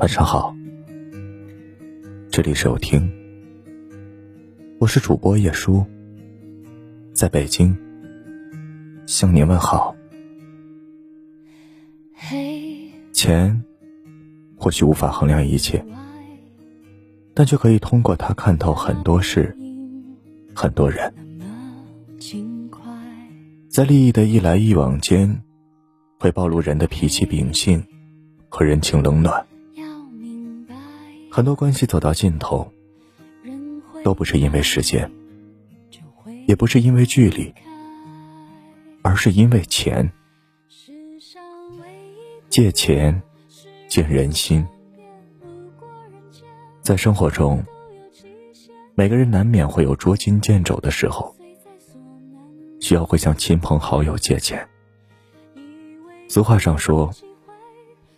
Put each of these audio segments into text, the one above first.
晚上好，这里是有听，我是主播叶舒，在北京向您问好。钱或许无法衡量一切，但却可以通过它看透很多事、很多人。在利益的一来一往间，会暴露人的脾气秉性和人情冷暖。很多关系走到尽头，都不是因为时间，也不是因为距离，而是因为钱。借钱见人心，在生活中，每个人难免会有捉襟见肘的时候，需要会向亲朋好友借钱。俗话上说：“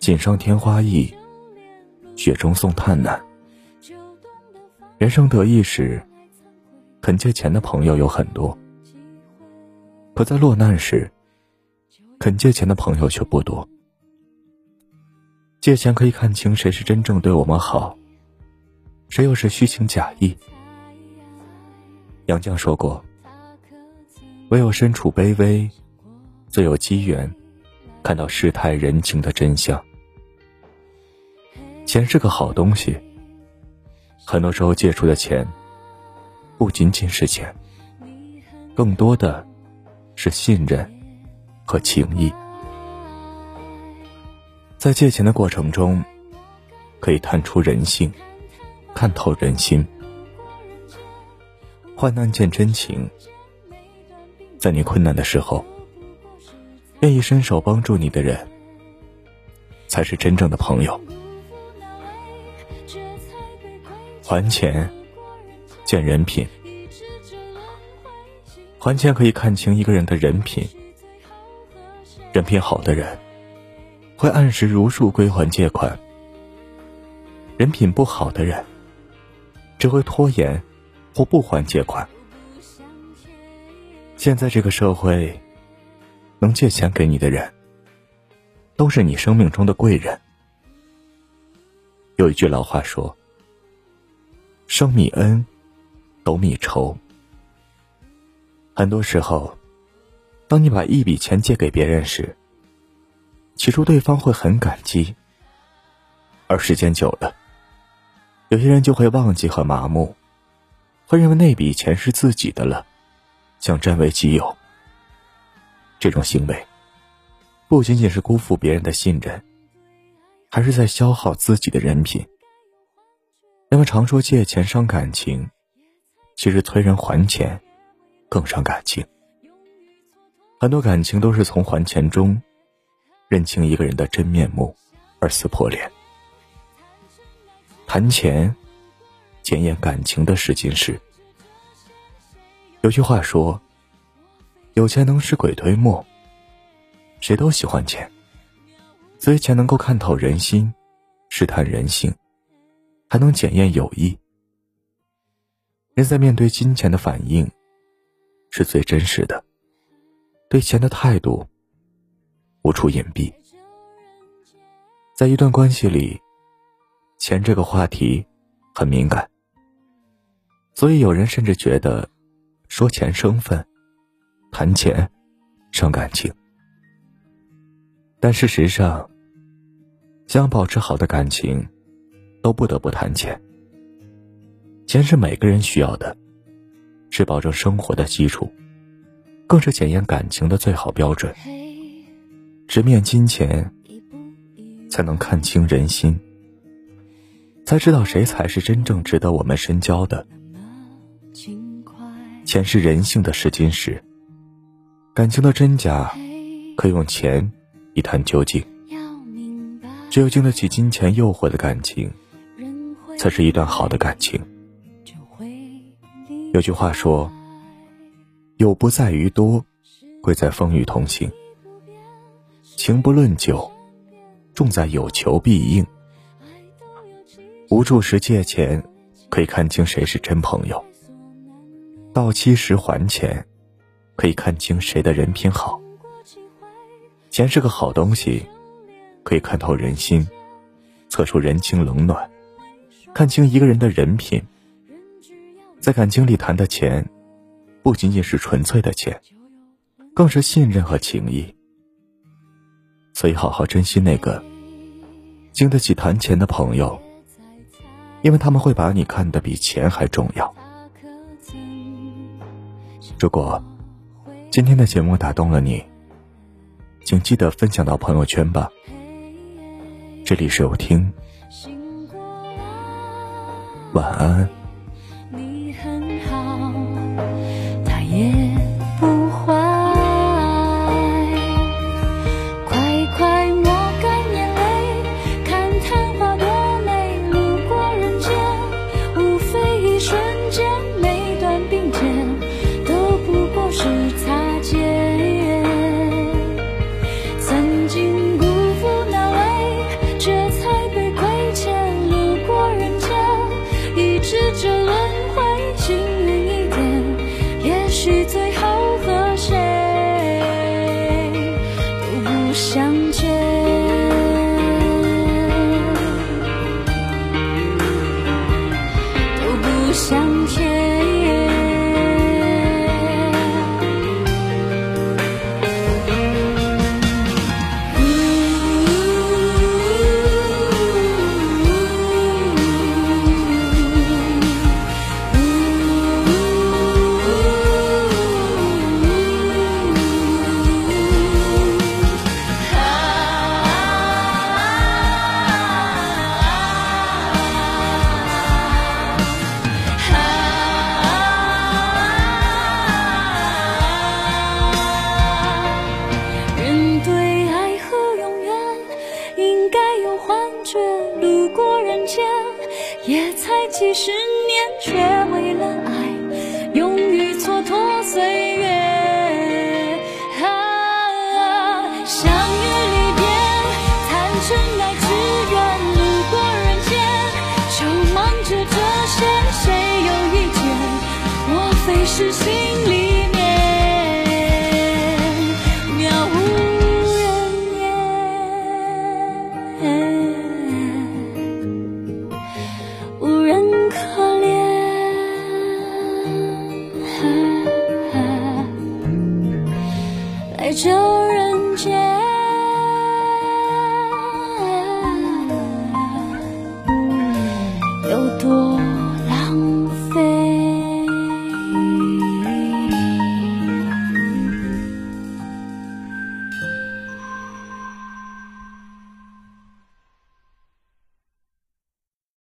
锦上添花易。”雪中送炭难。人生得意时，肯借钱的朋友有很多；可在落难时，肯借钱的朋友却不多。借钱可以看清谁是真正对我们好，谁又是虚情假意。杨绛说过：“唯有身处卑微，最有机缘看到世态人情的真相。”钱是个好东西，很多时候借出的钱，不仅仅是钱，更多的是信任和情谊。在借钱的过程中，可以探出人性，看透人心。患难见真情，在你困难的时候，愿意伸手帮助你的人，才是真正的朋友。还钱，见人品。还钱可以看清一个人的人品。人品好的人，会按时如数归还借款；人品不好的人，只会拖延或不还借款。现在这个社会，能借钱给你的人，都是你生命中的贵人。有一句老话说。生米恩，斗米仇。很多时候，当你把一笔钱借给别人时，起初对方会很感激，而时间久了，有些人就会忘记和麻木，会认为那笔钱是自己的了，想占为己有。这种行为，不仅仅是辜负别人的信任，还是在消耗自己的人品。人们常说借钱伤感情，其实催人还钱更伤感情。很多感情都是从还钱中认清一个人的真面目而撕破脸。谈钱，检验感情的试金石。有句话说：“有钱能使鬼推磨。”谁都喜欢钱，所以钱能够看透人心，试探人性。还能检验友谊。人在面对金钱的反应，是最真实的。对钱的态度，无处隐蔽。在一段关系里，钱这个话题很敏感，所以有人甚至觉得，说钱生分，谈钱伤感情。但事实上，想保持好的感情。都不得不谈钱。钱是每个人需要的，是保证生活的基础，更是检验感情的最好标准。直面金钱，才能看清人心，才知道谁才是真正值得我们深交的。钱是人性的试金石，感情的真假，可用钱一探究竟。只有经得起金钱诱惑的感情。才是一段好的感情。有句话说：“友不在于多，贵在风雨同行；情不论久，重在有求必应。”无助时借钱，可以看清谁是真朋友；到期时还钱，可以看清谁的人品好。钱是个好东西，可以看透人心。测出人情冷暖，看清一个人的人品。在感情里谈的钱，不仅仅是纯粹的钱，更是信任和情谊。所以，好好珍惜那个经得起谈钱的朋友，因为他们会把你看得比钱还重要。如果今天的节目打动了你，请记得分享到朋友圈吧。这里是有听，晚安。想也才几十年，却为了爱，勇于蹉跎岁月。这。